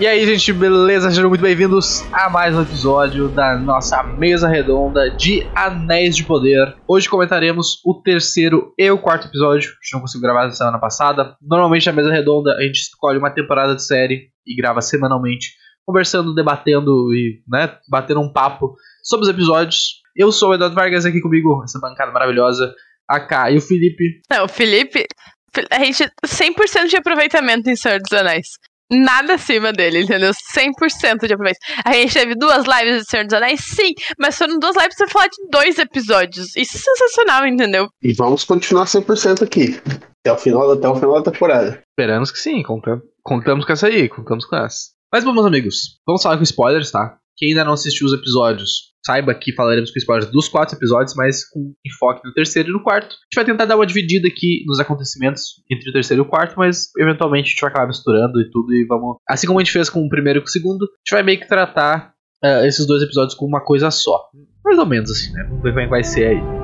E aí, gente, beleza? Sejam muito bem-vindos a mais um episódio da nossa mesa redonda de Anéis de Poder. Hoje comentaremos o terceiro e o quarto episódio. A gente não conseguiu gravar na semana passada. Normalmente, na mesa redonda, a gente escolhe uma temporada de série e grava semanalmente, conversando, debatendo e, né, batendo um papo sobre os episódios. Eu sou o Eduardo Vargas, aqui comigo, essa bancada maravilhosa, a K e o Felipe. Não, o Felipe, a gente 100% de aproveitamento em Senhor dos Anéis nada acima dele, entendeu? 100% de aproveitamento. A gente teve duas lives de Senhor dos Anéis, sim, mas foram duas lives pra falar de dois episódios. Isso é sensacional, entendeu? E vamos continuar 100% aqui. Até o final, até o final da temporada. Esperamos que sim, contamos, contamos com essa aí, contamos com essa. Mas bom, meus amigos, vamos falar com spoilers, tá? Quem ainda não assistiu os episódios, saiba que falaremos com spoilers dos quatro episódios, mas com enfoque no terceiro e no quarto. A gente vai tentar dar uma dividida aqui nos acontecimentos entre o terceiro e o quarto, mas eventualmente a gente vai acabar misturando e tudo e vamos. Assim como a gente fez com o primeiro e com o segundo, a gente vai meio que tratar uh, esses dois episódios como uma coisa só. Mais ou menos assim, né? Vamos ver como é vai ser aí.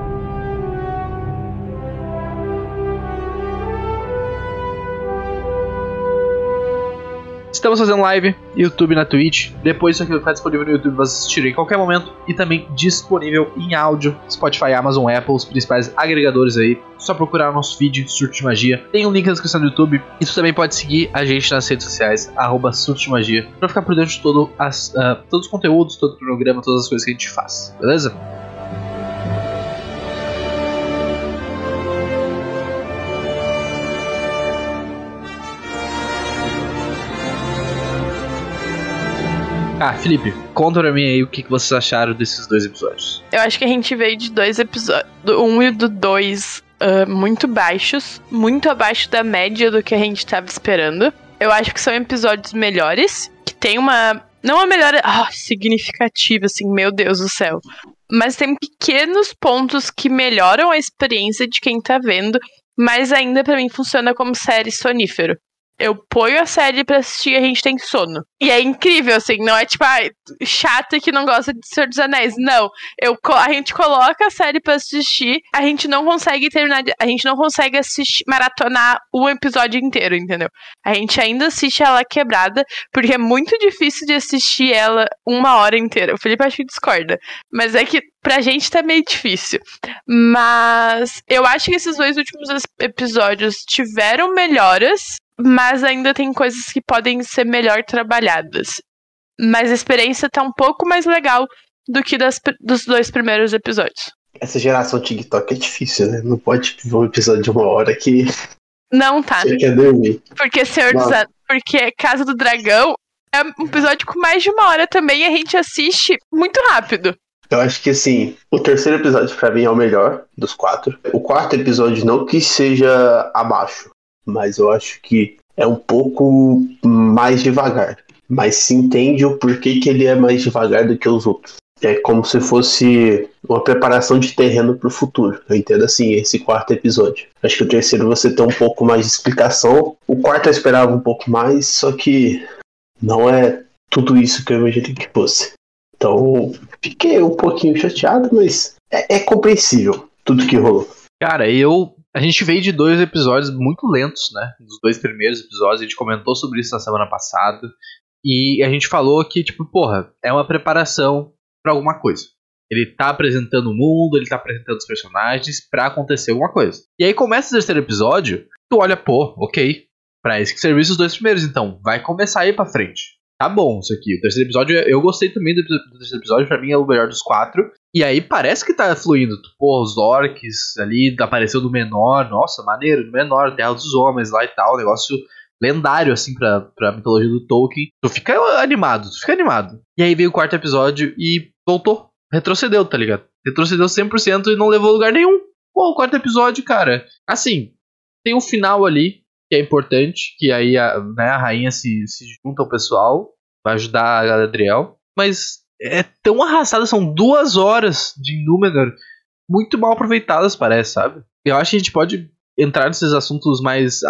Estamos fazendo live, YouTube na Twitch. Depois isso aqui vai ficar disponível no YouTube, você assistir em qualquer momento. E também disponível em áudio, Spotify, Amazon, Apple, os principais agregadores aí. Só procurar nosso feed, Surto de Magia. Tem um link na descrição do YouTube. E tu também pode seguir a gente nas redes sociais, arroba Surto de Magia, pra ficar por dentro de todo as, uh, todos os conteúdos, todo o programa, todas as coisas que a gente faz. Beleza? Ah, Felipe, conta pra mim aí o que, vocês acharam desses dois episódios. Eu acho que a gente veio de dois episódios, do um e do dois, uh, muito baixos, muito abaixo da média do que a gente estava esperando. Eu acho que são episódios melhores, que tem uma. Não uma melhora oh, significativa, assim, meu Deus do céu. Mas tem pequenos pontos que melhoram a experiência de quem tá vendo, mas ainda para mim funciona como série sonífero eu ponho a série pra assistir e a gente tem sono. E é incrível, assim, não é tipo, ah, chata que não gosta de Senhor dos Anéis. Não. Eu, a gente coloca a série pra assistir, a gente não consegue terminar, a gente não consegue assistir, maratonar o episódio inteiro, entendeu? A gente ainda assiste ela quebrada, porque é muito difícil de assistir ela uma hora inteira. O Felipe acho que discorda. Mas é que pra gente tá meio difícil. Mas eu acho que esses dois últimos episódios tiveram melhoras mas ainda tem coisas que podem ser melhor trabalhadas. Mas a experiência tá um pouco mais legal do que das, dos dois primeiros episódios. Essa geração TikTok é difícil, né? Não pode ver um episódio de uma hora que. Não tá. Você quer dormir. Porque Senhor dos. Porque Casa do Dragão é um episódio com mais de uma hora também e a gente assiste muito rápido. Eu acho que assim, o terceiro episódio para mim é o melhor dos quatro. O quarto episódio não que seja abaixo, mas eu acho que é um pouco mais devagar. Mas se entende o porquê que ele é mais devagar do que os outros. É como se fosse uma preparação de terreno para o futuro. Eu entendo assim esse quarto episódio. Acho que o terceiro você tem um pouco mais de explicação. O quarto eu esperava um pouco mais, só que não é tudo isso que eu imaginei que fosse. Então fiquei um pouquinho chateado, mas é, é compreensível tudo que rolou. Cara, eu a gente veio de dois episódios muito lentos, né? Dos dois primeiros episódios, a gente comentou sobre isso na semana passada. E a gente falou que, tipo, porra, é uma preparação para alguma coisa. Ele tá apresentando o mundo, ele tá apresentando os personagens para acontecer alguma coisa. E aí começa o terceiro episódio, tu olha, pô, ok. Pra isso que serviu os dois primeiros, então vai começar aí pra frente tá bom isso aqui. O terceiro episódio, eu gostei também do, do terceiro episódio, pra mim é o melhor dos quatro. E aí parece que tá fluindo. Pô, os orcs ali, apareceu do menor, nossa, maneiro, do menor, Terra dos Homens lá e tal, negócio lendário, assim, pra, pra mitologia do Tolkien. Tu fica animado, tu fica animado. E aí veio o quarto episódio e voltou. Retrocedeu, tá ligado? Retrocedeu 100% e não levou lugar nenhum. Pô, o quarto episódio, cara. Assim, tem um final ali que é importante, que aí a, né, a rainha se, se junta ao pessoal, vai ajudar a Galadriel, mas é tão arrastada, são duas horas de Númenor, muito mal aproveitadas, parece, sabe? Eu acho que a gente pode entrar nesses assuntos mais,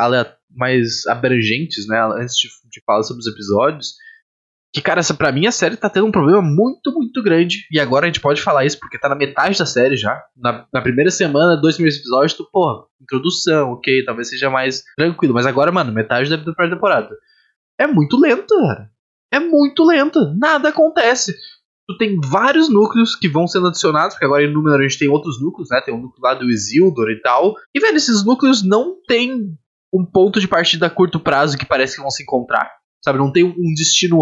mais abrangentes, né, antes de, de falar sobre os episódios, que, cara, essa, pra mim a série tá tendo um problema muito, muito grande. E agora a gente pode falar isso porque tá na metade da série já. Na, na primeira semana, dois primeiros episódios, tu, porra, introdução, ok, talvez seja mais tranquilo. Mas agora, mano, metade da primeira temporada. É muito lento, cara. É muito lenta. Nada acontece. Tu tem vários núcleos que vão sendo adicionados, porque agora em número a gente tem outros núcleos, né? Tem o um núcleo lá do Isildur e tal. E, velho, esses núcleos não tem um ponto de partida a curto prazo que parece que vão se encontrar. Sabe? Não tem um destino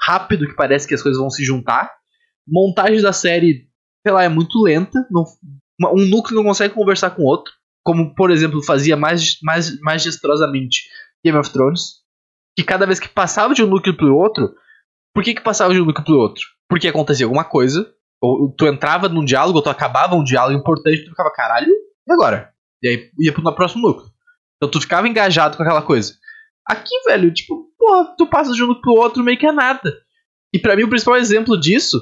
rápido que parece que as coisas vão se juntar. Montagem da série, sei lá, é muito lenta. Não, um núcleo não consegue conversar com o outro. Como, por exemplo, fazia mais, mais majestrosamente Game of Thrones. Que cada vez que passava de um núcleo pro outro. Por que, que passava de um núcleo pro outro? Porque acontecia alguma coisa. Ou tu entrava num diálogo, ou tu acabava um diálogo importante, tu ficava, caralho, e agora? E aí ia pro próximo núcleo. Então tu ficava engajado com aquela coisa. Aqui, velho, tipo, porra, tu passa de um pro outro meio que é nada. E para mim o principal exemplo disso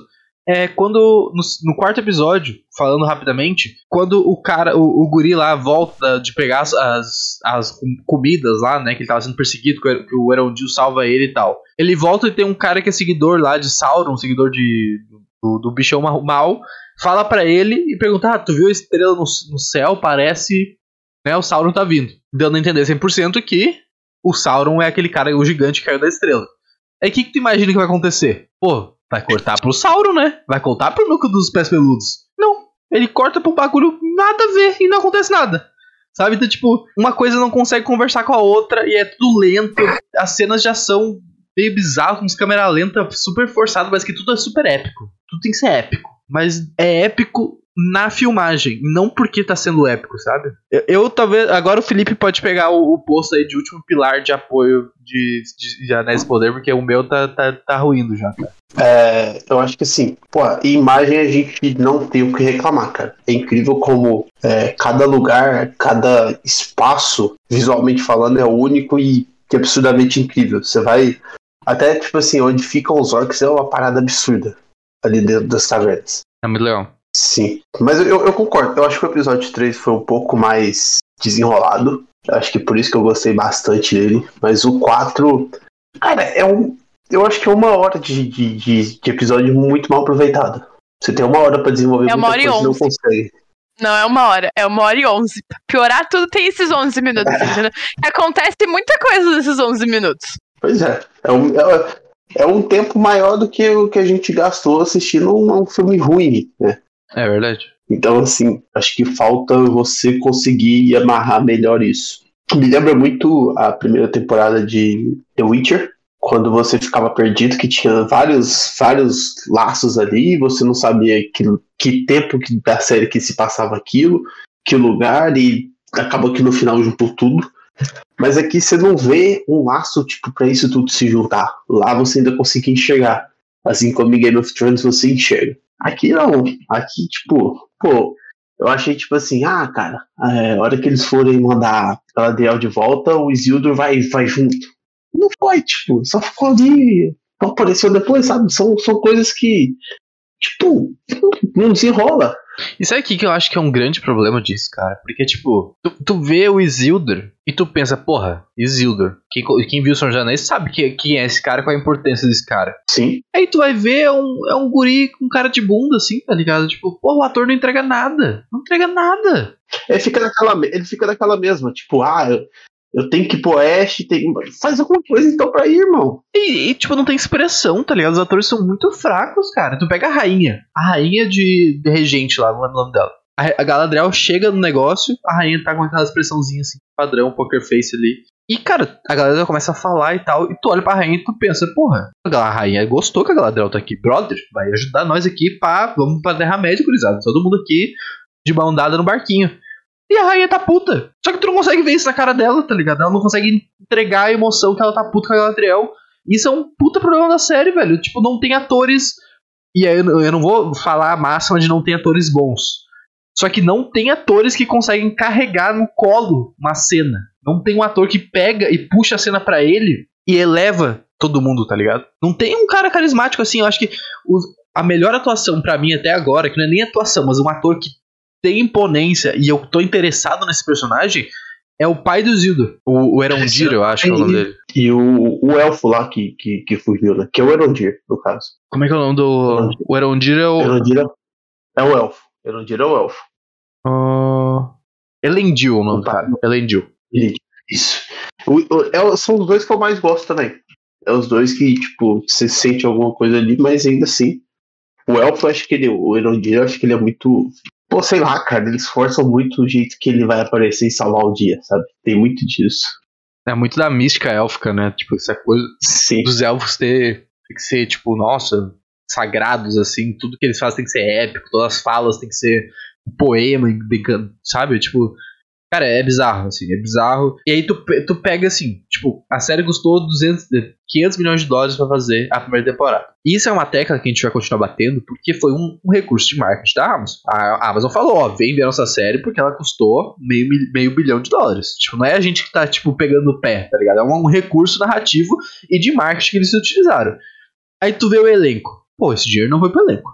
é quando, no, no, quarto episódio, falando rapidamente, quando o cara, o, o guri lá volta de pegar as, as, as, comidas lá, né, que ele tava sendo perseguido, que o Erondil salva ele e tal. Ele volta e tem um cara que é seguidor lá de Sauron, seguidor de, do, do bichão mal, fala para ele e pergunta, ah, tu viu a estrela no, no céu? Parece, né, o Sauron tá vindo. Dando a entender 100% que o Sauron é aquele cara, o gigante que caiu da estrela. Aí o que, que tu imagina que vai acontecer? Pô, vai cortar pro Sauron, né? Vai cortar pro núcleo dos pés peludos. Não, ele corta pro bagulho nada a ver e não acontece nada. Sabe? Então, tipo, uma coisa não consegue conversar com a outra e é tudo lento. As cenas de ação meio bizarras, com câmera lenta, super forçado, mas que tudo é super épico. Tudo tem que ser épico. Mas é épico na filmagem, não porque tá sendo épico, sabe? Eu, eu talvez. Agora o Felipe pode pegar o, o posto aí de último pilar de apoio de, de, de Anéis Poder, porque o meu tá, tá, tá ruindo já, cara. É, eu acho que assim, pô, imagem a gente não tem o que reclamar, cara. É incrível como é, cada lugar, cada espaço, visualmente falando, é único e que é absurdamente incrível. Você vai. Até, tipo assim, onde ficam os orcs é uma parada absurda ali dentro das cavernas. É muito legal. Sim, mas eu, eu concordo. Eu acho que o episódio 3 foi um pouco mais desenrolado. Eu acho que por isso que eu gostei bastante dele. Mas o 4, cara, é um. Eu acho que é uma hora de, de, de, de episódio muito mal aproveitada. Você tem uma hora para desenvolver é uma hora coisa e não consegue. Não, é uma hora. É uma hora e onze. Piorar tudo tem esses 11 minutos. É. Acontece muita coisa nesses 11 minutos. Pois é. É um, é, é um tempo maior do que o que a gente gastou assistindo um, um filme ruim, né? É verdade. Então, assim, acho que falta você conseguir amarrar melhor isso. Me lembra muito a primeira temporada de The Witcher, quando você ficava perdido, que tinha vários, vários laços ali, você não sabia que, que tempo que, da série que se passava aquilo, que lugar, e acabou que no final juntou tudo. Mas aqui você não vê um laço tipo para isso tudo se juntar. Lá você ainda consegue enxergar. Assim como em Game of Thrones você enxerga. Aqui não. Aqui, tipo, pô, eu achei tipo assim, ah, cara, é, a hora que eles forem mandar Galadriel de volta, o Isildur vai, vai junto. Não foi, tipo, só ficou ali, apareceu depois, sabe? São, são coisas que, tipo, não desenrola. Isso aqui que eu acho que é um grande problema disso, cara. Porque, tipo, tu, tu vê o Isildur e tu pensa, porra, Isildur. Quem, quem viu o São Janês sabe quem, quem é esse cara, qual a importância desse cara. Sim. Aí tu vai ver, é um, é um guri com cara de bunda, assim, tá ligado? Tipo, porra, o ator não entrega nada. Não entrega nada. Ele fica naquela, ele fica naquela mesma, tipo, ah, eu, tenho que ir pro oeste, faz alguma coisa então pra ir, irmão. E, e, tipo, não tem expressão, tá ligado? Os atores são muito fracos, cara. Tu pega a rainha, a rainha de, de regente lá, não lembro o nome dela. A, a Galadriel chega no negócio, a rainha tá com aquela expressãozinha assim, padrão, poker face ali. E, cara, a Galadriel começa a falar e tal, e tu olha pra rainha e tu pensa, porra, a rainha gostou que a Galadriel tá aqui. Brother, vai ajudar nós aqui, pá, vamos pra Terra-média, gurizada. Todo mundo aqui de mão dada no barquinho. E a rainha tá puta. Só que tu não consegue ver isso na cara dela, tá ligado? Ela não consegue entregar a emoção que ela tá puta com a Galadriel. Isso é um puta problema da série, velho. Tipo, não tem atores. E aí eu não vou falar a máxima de não ter atores bons. Só que não tem atores que conseguem carregar no colo uma cena. Não tem um ator que pega e puxa a cena para ele e eleva todo mundo, tá ligado? Não tem um cara carismático assim. Eu acho que o, a melhor atuação para mim até agora, que não é nem atuação, mas um ator que tem imponência e eu tô interessado nesse personagem é o pai do Zildo. O, o Erondir, eu acho que é o nome dele. E o, o elfo lá que, que, que fugiu, né? Que é o Erondir, no caso. Como é que é o nome do. Erondir. O Erondir é o. Erondir é o elfo. Erondir é o elfo. Uh... Elendil o nome do cara. Elendil. Isso. O, o, é, são os dois que eu mais gosto também. É os dois que, tipo, você sente alguma coisa ali, mas ainda assim. O Elfo, acho que ele, o Erondir, eu acho que ele é muito. Pô, sei lá, cara, eles forçam muito o jeito que ele vai aparecer e salvar o dia, sabe? Tem muito disso. É muito da mística élfica, né? Tipo, essa coisa Sim. dos elfos ter tem que ser, tipo, nossa, sagrados, assim, tudo que eles fazem tem que ser épico, todas as falas tem que ser um poema, sabe? Tipo, cara, é bizarro, assim, é bizarro. E aí tu, tu pega, assim, tipo, a série custou 200, 500 milhões de dólares para fazer a primeira temporada. Isso é uma tecla que a gente vai continuar batendo, porque foi um, um recurso de marketing da Amazon. A Amazon falou, ó, vem ver nossa série porque ela custou meio, meio bilhão de dólares. Tipo, não é a gente que tá, tipo, pegando o pé, tá ligado? É um, um recurso narrativo e de marketing que eles utilizaram. Aí tu vê o elenco. Pô, esse dinheiro não foi pro elenco.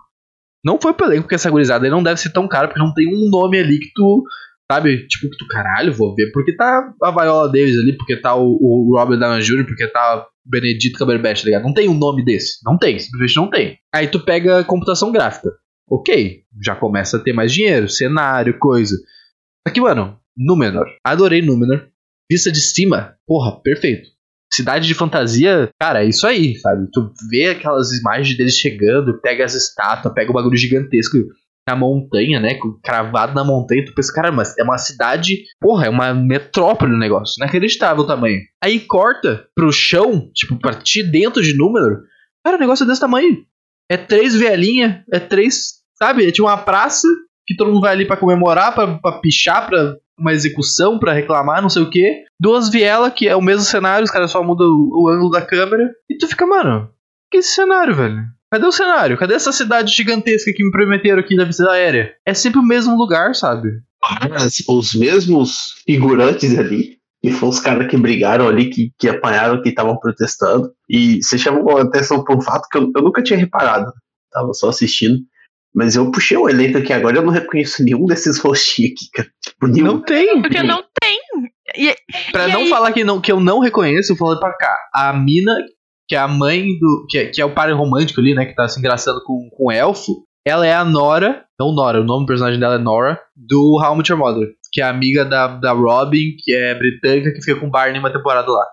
Não foi pro elenco, porque essa gurizada não deve ser tão cara, porque não tem um nome ali que tu. Sabe? Tipo, que tu, caralho, vou ver. Porque tá a Viola Davis ali, porque tá o, o Robert Downey Jr., porque tá Benedito Cumberbatch, tá ligado? Não tem um nome desse. Não tem, simplesmente não tem. Aí tu pega computação gráfica. Ok, já começa a ter mais dinheiro, cenário, coisa. Aqui, mano, Númenor. Adorei Númenor. Vista de cima, porra, perfeito cidade de fantasia, cara, é isso aí, sabe? Tu vê aquelas imagens deles chegando, pega as estátuas, pega o bagulho gigantesco na montanha, né? Cravado na montanha, tu pensa, cara, mas é uma cidade, porra, é uma metrópole o negócio, inacreditável o tamanho. Aí corta pro chão, tipo, partir dentro de número, cara, o negócio é desse tamanho. É três velhinhas, é três, sabe? É tipo uma praça que todo mundo vai ali para comemorar, pra pichar, pra uma execução para reclamar, não sei o que. Duas vielas, que é o mesmo cenário, os caras só mudam o, o, ângulo da câmera. E tu fica, mano, que cenário, velho? Cadê o cenário? Cadê essa cidade gigantesca que me prometeram aqui da visita aérea? É sempre o mesmo lugar, sabe? Mas os mesmos figurantes ali. E foram os caras que brigaram ali, que, que apanharam, que estavam protestando. E você chamou a atenção por um fato que eu, eu nunca tinha reparado. Tava só assistindo. Mas eu puxei o elenco aqui agora, eu não reconheço nenhum desses rostinhos aqui, cara. Tipo, nenhum. Não tem. Porque não tem. E, pra e não aí... falar que, não, que eu não reconheço, eu falei pra cá. A mina, que é a mãe do. Que é, que é o par romântico ali, né? Que tá se engraçando com, com o elfo. Ela é a Nora. Não Nora, o nome do personagem dela é Nora. Do How Met Your Mother. Que é amiga da, da Robin, que é britânica, que fica com o Barney uma temporada lá.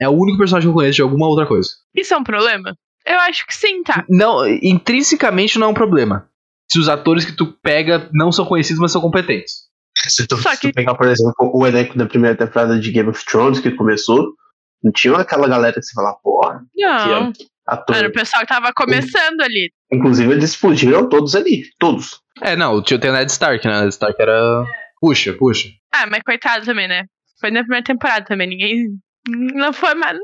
É o único personagem que eu conheço de alguma outra coisa. Isso é um problema? Eu acho que sim, tá. Não, intrinsecamente não é um problema se os atores que tu pega não são conhecidos, mas são competentes. Se tu, Só que... se tu pegar, por exemplo, o elenco da primeira temporada de Game of Thrones que começou, não tinha aquela galera que você fala, porra. Não. Ator. Era o pessoal que tava começando ali. Inclusive, eles explodiram todos ali. Todos. É, não, tinha o Ned Stark, né? Ned Stark era. Puxa, puxa. Ah, mas coitado também, né? Foi na primeira temporada também. Ninguém. Não foi mais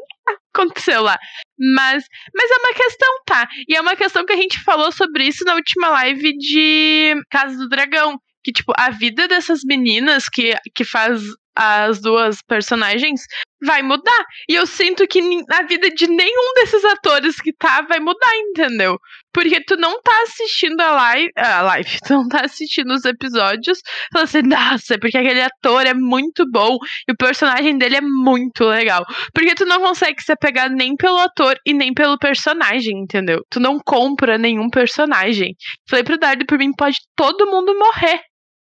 aconteceu lá. Mas, mas é uma questão, tá? E é uma questão que a gente falou sobre isso na última live de Casa do Dragão. Que, tipo, a vida dessas meninas que, que faz as duas personagens vai mudar. E eu sinto que a vida de nenhum desses atores que tá vai mudar, entendeu? Porque tu não tá assistindo a live, a live, tu não tá assistindo os episódios, falando assim, nossa, porque aquele ator é muito bom e o personagem dele é muito legal. Porque tu não consegue se apegar nem pelo ator e nem pelo personagem, entendeu? Tu não compra nenhum personagem. Falei pro Dardo, por mim pode todo mundo morrer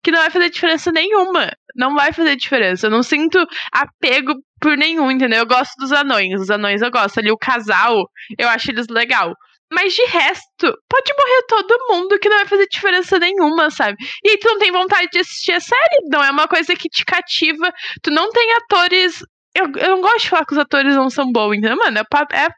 que não vai fazer diferença nenhuma. Não vai fazer diferença. Eu não sinto apego por nenhum, entendeu? Eu gosto dos anões. Os anões eu gosto. Ali o casal, eu acho eles legal. Mas de resto, pode morrer todo mundo que não vai fazer diferença nenhuma, sabe? E aí tu não tem vontade de assistir a série. Não é uma coisa que te cativa. Tu não tem atores. Eu, eu não gosto de falar que os atores não são bons, entendeu? Mano, é, é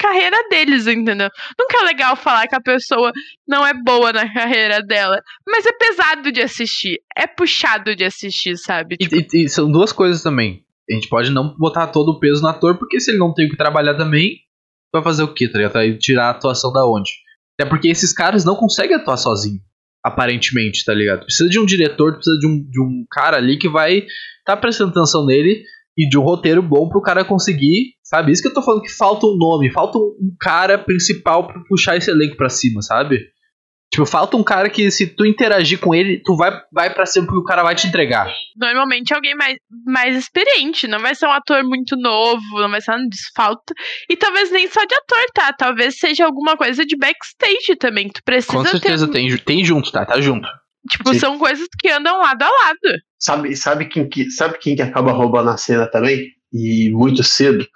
carreira deles, entendeu? Nunca é legal falar que a pessoa não é boa na carreira dela, mas é pesado de assistir, é puxado de assistir, sabe? Tipo... E, e, e, são duas coisas também. A gente pode não botar todo o peso no ator, porque se ele não tem o que trabalhar também, vai fazer o quê, tá ligado? Vai tirar a atuação da onde? Até porque esses caras não conseguem atuar sozinho, aparentemente, tá ligado? Precisa de um diretor, precisa de um, de um cara ali que vai tá prestando atenção nele e de um roteiro bom pro cara conseguir, sabe? Isso que eu tô falando que falta um nome, falta um cara principal pra puxar esse elenco pra cima, sabe? Tipo, falta um cara que se tu interagir com ele, tu vai, vai pra cima porque o cara vai te entregar. Normalmente alguém mais, mais experiente, não vai ser um ator muito novo, não vai ser um desfalto. E talvez nem só de ator, tá? Talvez seja alguma coisa de backstage também, que tu precisa Com certeza ter... tem, tem junto, tá? Tá junto. Tipo, Sim. são coisas que andam lado a lado. Sabe, sabe, quem que, sabe quem que acaba roubando a cena também? E muito cedo?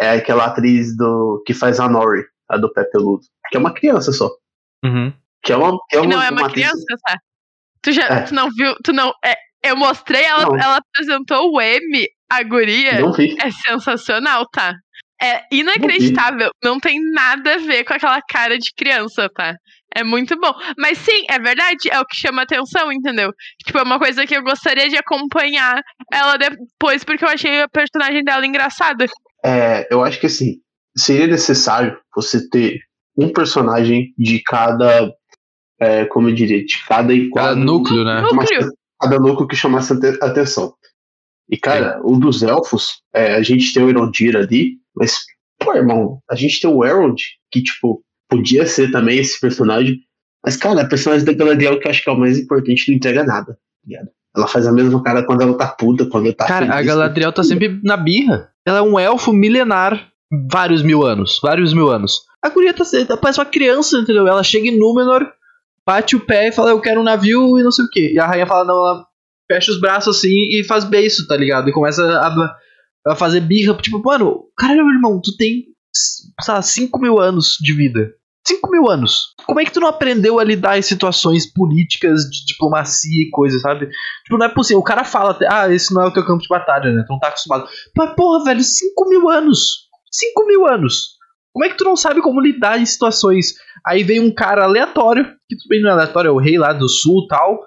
É aquela atriz do que faz a Nori, a do Pé Peludo. Que é uma criança só. Uhum. Que é uma, que é uma, não é uma, atriz- criança, tá? Tu já É. tu não viu? Tu não. é, eu mostrei, ela, Não. ela apresentou o M, a guria. Não vi. É sensacional, tá? É inacreditável. Não tem nada a ver com aquela cara de criança, tá? É muito bom. Mas sim, é verdade, é o que chama atenção, entendeu? Tipo, é uma coisa que eu gostaria de acompanhar ela depois, porque eu achei a personagem dela engraçada. É, eu acho que assim, seria necessário você ter um personagem de cada. é, como eu diria, de cada Cada enquadro. núcleo, né? Núcleo. cada núcleo que chamasse ate- atenção. E, cara, o dos elfos, é, a gente tem o Erondir ali, mas, pô, irmão, a gente tem o Elrond, que, tipo, podia ser também esse personagem, mas, cara, a personagem da Galadriel que eu acho que é o mais importante, não entrega nada, tá ligado? Ela faz a mesma cara quando ela tá puta, quando ela tá Cara, a feliz. Galadriel tá sempre na birra. Ela é um elfo milenar, vários mil anos, vários mil anos. A guria tá, parece uma criança, entendeu? Ela chega em Númenor, bate o pé e fala, eu quero um navio e não sei o que. E a rainha fala, não, ela fecha os braços assim e faz beiço, tá ligado? E começa a, a fazer birra. Tipo, mano, caralho, meu irmão, tu tem, sei lá, 5 mil anos de vida. 5 mil anos. Como é que tu não aprendeu a lidar em situações políticas, de diplomacia e coisa, sabe? Tipo, não é possível. O cara fala, ah, esse não é o teu campo de batalha, né? Tu não tá acostumado. Mas, porra, velho, 5 mil anos. 5 mil anos. Como é que tu não sabe como lidar em situações? Aí vem um cara aleatório, que tudo bem não é aleatório, é o rei lá do sul tal.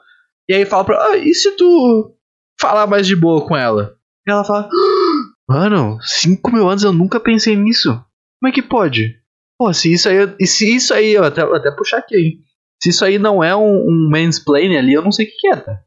E aí fala pra ah, e se tu falar mais de boa com ela? E ela fala, "Ah, mano, 5 mil anos eu nunca pensei nisso. Como é que pode? Pô, se isso aí, e se isso aí, eu até, até puxar aqui, hein? Se isso aí não é um, um mansplaining ali, eu não sei o que, que é, tá?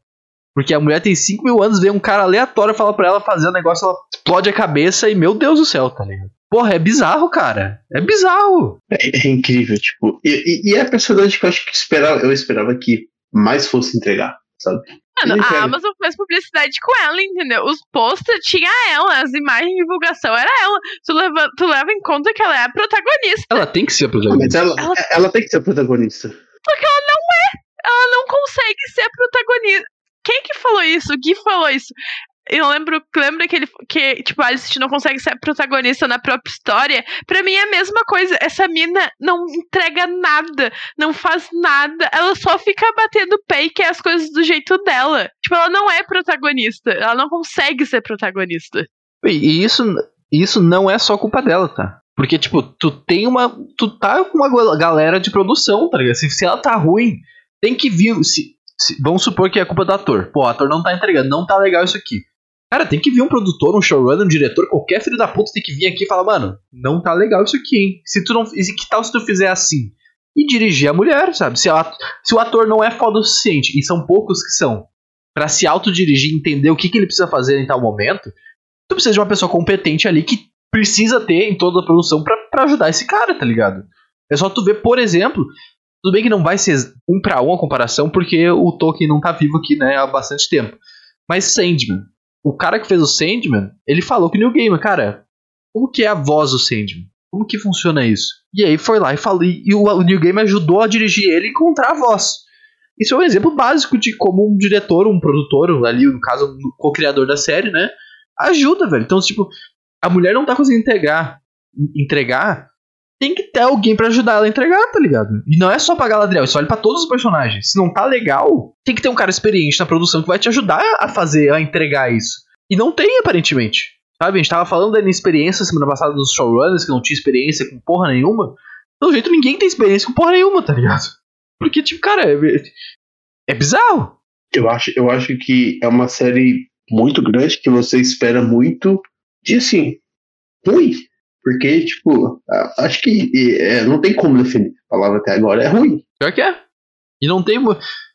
Porque a mulher tem 5 mil anos, vem um cara aleatório falar pra ela fazer um negócio, ela explode a cabeça e, meu Deus do céu, tá ligado? Porra, é bizarro, cara. É bizarro. É, é incrível, tipo, e, e, e é a personagem que eu acho que esperava, eu esperava que mais fosse entregar, sabe? Mano, a. Amazon fez publicidade com ela, entendeu? Os posters tinha ela, as imagens de divulgação era ela. Tu leva, tu leva em conta que ela é a protagonista. Ela tem que ser a Mas protagonista. ela, Ela- ela tem que ser a protagonista. Ela não consegue ser a protagonista. Quem que falou isso? O Gui falou isso. Eu lembro, lembra que ele que, tipo, Alice não consegue ser protagonista na própria história? Pra mim é a mesma coisa. Essa mina não entrega nada, não faz nada. Ela só fica batendo pé e quer as coisas do jeito dela. Tipo, ela não é protagonista. Ela não consegue ser protagonista. E isso, isso não é só culpa dela, tá? Porque, tipo, tu tem uma. Tu tá com uma galera de produção, tá ligado? Se, se ela tá ruim, tem que vir. Se, se- vamos supor que é culpa do ator. Pô, o ator não tá entregando, não tá legal isso aqui. Cara, tem que vir um produtor, um showrunner, um diretor, qualquer filho da puta tem que vir aqui e falar, mano, não tá legal isso aqui, hein? Se tu não. Que tal se tu fizer assim? E dirigir a mulher, sabe? Se, ela- se o ator não é foda o suficiente, e são poucos que são, pra se autodirigir e entender o que, que ele precisa fazer em tal momento, tu precisa de uma pessoa competente ali que precisa ter em toda a produção pra ajudar esse cara, tá ligado? É só tu ver, por exemplo, tudo bem que não vai ser um pra um a comparação, porque o Tolkien não tá vivo aqui, né, há bastante tempo. Mas Sandman, o cara que fez o Sandman, ele falou que o New Gamer, cara, como que é a voz do Sandman? Como que funciona isso? E aí foi lá e falou, e o, o New Gamer ajudou a dirigir ele e encontrar a voz. Isso é um exemplo básico de como um diretor, um produtor, ali, no caso, um co-criador da série, né, ajuda, velho. Então, tipo, a mulher não tá conseguindo entregar, entregar, tem que ter alguém pra ajudar ela a entregar, tá ligado? E não é só pra Galadriel, isso vale pra todos os personagens. Se não tá legal, tem que ter um cara experiente na produção que vai te ajudar a fazer, a entregar isso. E não tem, aparentemente. Sabe, a gente tava falando da inexperiência semana passada dos showrunners, que não tinha experiência com porra nenhuma. Pelo jeito, ninguém tem experiência com porra nenhuma, tá ligado? Porque, tipo, cara, é, é bizarro. Eu acho, eu acho que é uma série muito grande que você espera muito de assim, ruim. Porque, tipo, acho que é, não tem como definir. A palavra até agora é ruim. Pior que é. E não tem,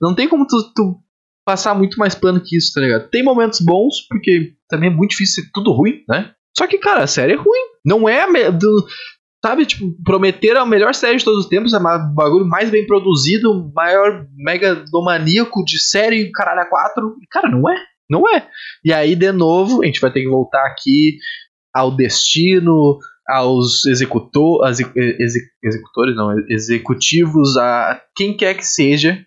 não tem como tu, tu passar muito mais plano que isso, tá ligado? Tem momentos bons, porque também é muito difícil ser tudo ruim, né? Só que, cara, a série é ruim. Não é do, Sabe, tipo, prometeram a melhor série de todos os tempos, é o bagulho mais bem produzido, maior megalomaníaco de série, caralho, a quatro. E, cara, não é. Não é. E aí, de novo, a gente vai ter que voltar aqui ao destino, aos executor, as, exe- executores, não, executivos, a quem quer que seja,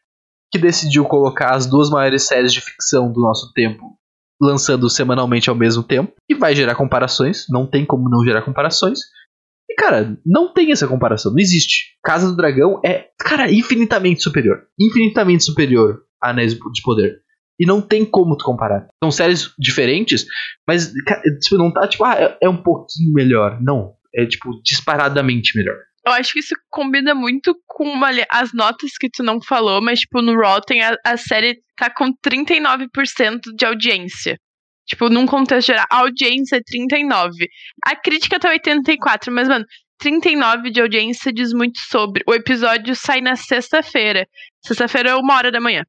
que decidiu colocar as duas maiores séries de ficção do nosso tempo lançando semanalmente ao mesmo tempo e vai gerar comparações, não tem como não gerar comparações. E cara, não tem essa comparação, não existe. Casa do Dragão é, cara, infinitamente superior, infinitamente superior a Anéis de Poder. E não tem como tu comparar. São séries diferentes, mas tipo, não tá tipo, ah, é, é um pouquinho melhor. Não, é tipo disparadamente melhor. Eu acho que isso combina muito com uma, as notas que tu não falou, mas, tipo, no Rotten a, a série tá com 39% de audiência. Tipo, num contexto geral, a audiência é 39. A crítica tá 84, mas, mano, 39 de audiência diz muito sobre. O episódio sai na sexta-feira. Sexta-feira é uma hora da manhã.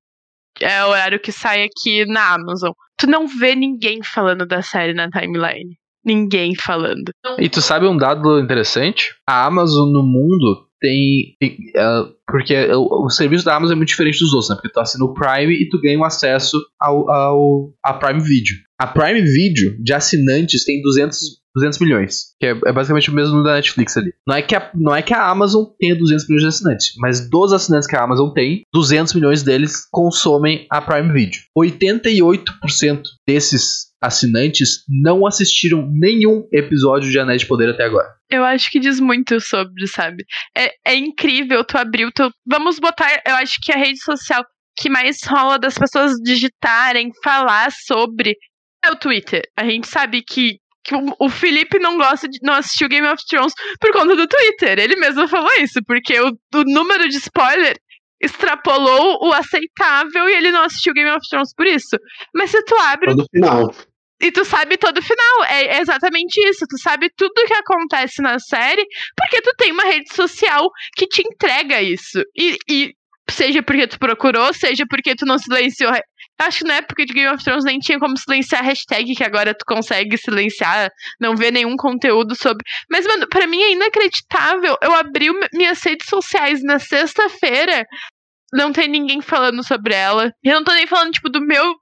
É o horário que sai aqui na Amazon. Tu não vê ninguém falando da série na timeline ninguém falando. E tu sabe um dado interessante? A Amazon no mundo tem. Uh, porque o, o, serviço da Amazon é muito diferente dos outros, né? Porque tu assina o Prime e tu ganha um acesso ao, ao a Prime Video. A Prime Video de assinantes tem 200, 200 milhões, que é, é basicamente o mesmo da Netflix ali. Não é, que a, não é que a Amazon tenha 200 milhões de assinantes, mas dos assinantes que a Amazon tem, 200 milhões deles consomem a Prime Video. 88% desses assinantes não assistiram nenhum episódio de Anéis de Poder até agora. Eu acho que diz muito sobre, sabe? É, é incrível tu abrir o teu. Vamos botar, eu acho que a rede social que mais rola das pessoas digitarem, falar sobre é o Twitter. A gente sabe que, que o, Felipe não gosta de não assistir o Game of Thrones por conta do Twitter. Ele mesmo falou isso, porque o, o número de spoiler extrapolou o aceitável e ele não assistiu Game of Thrones por isso. Mas se tu abre. Todo final. E tu sabe todo o final. É exatamente isso. Tu sabe tudo o que acontece na série, porque tu tem uma rede social que te entrega isso. E, e seja porque tu procurou, seja porque tu não silenciou. Acho que na época de Game of Thrones nem tinha como silenciar a hashtag, que agora tu consegue silenciar, não ver nenhum conteúdo sobre. Mas, mano, pra mim é inacreditável. Eu abri minhas redes sociais na sexta-feira, não tem ninguém falando sobre ela. Eu não tô nem falando, tipo, do meu.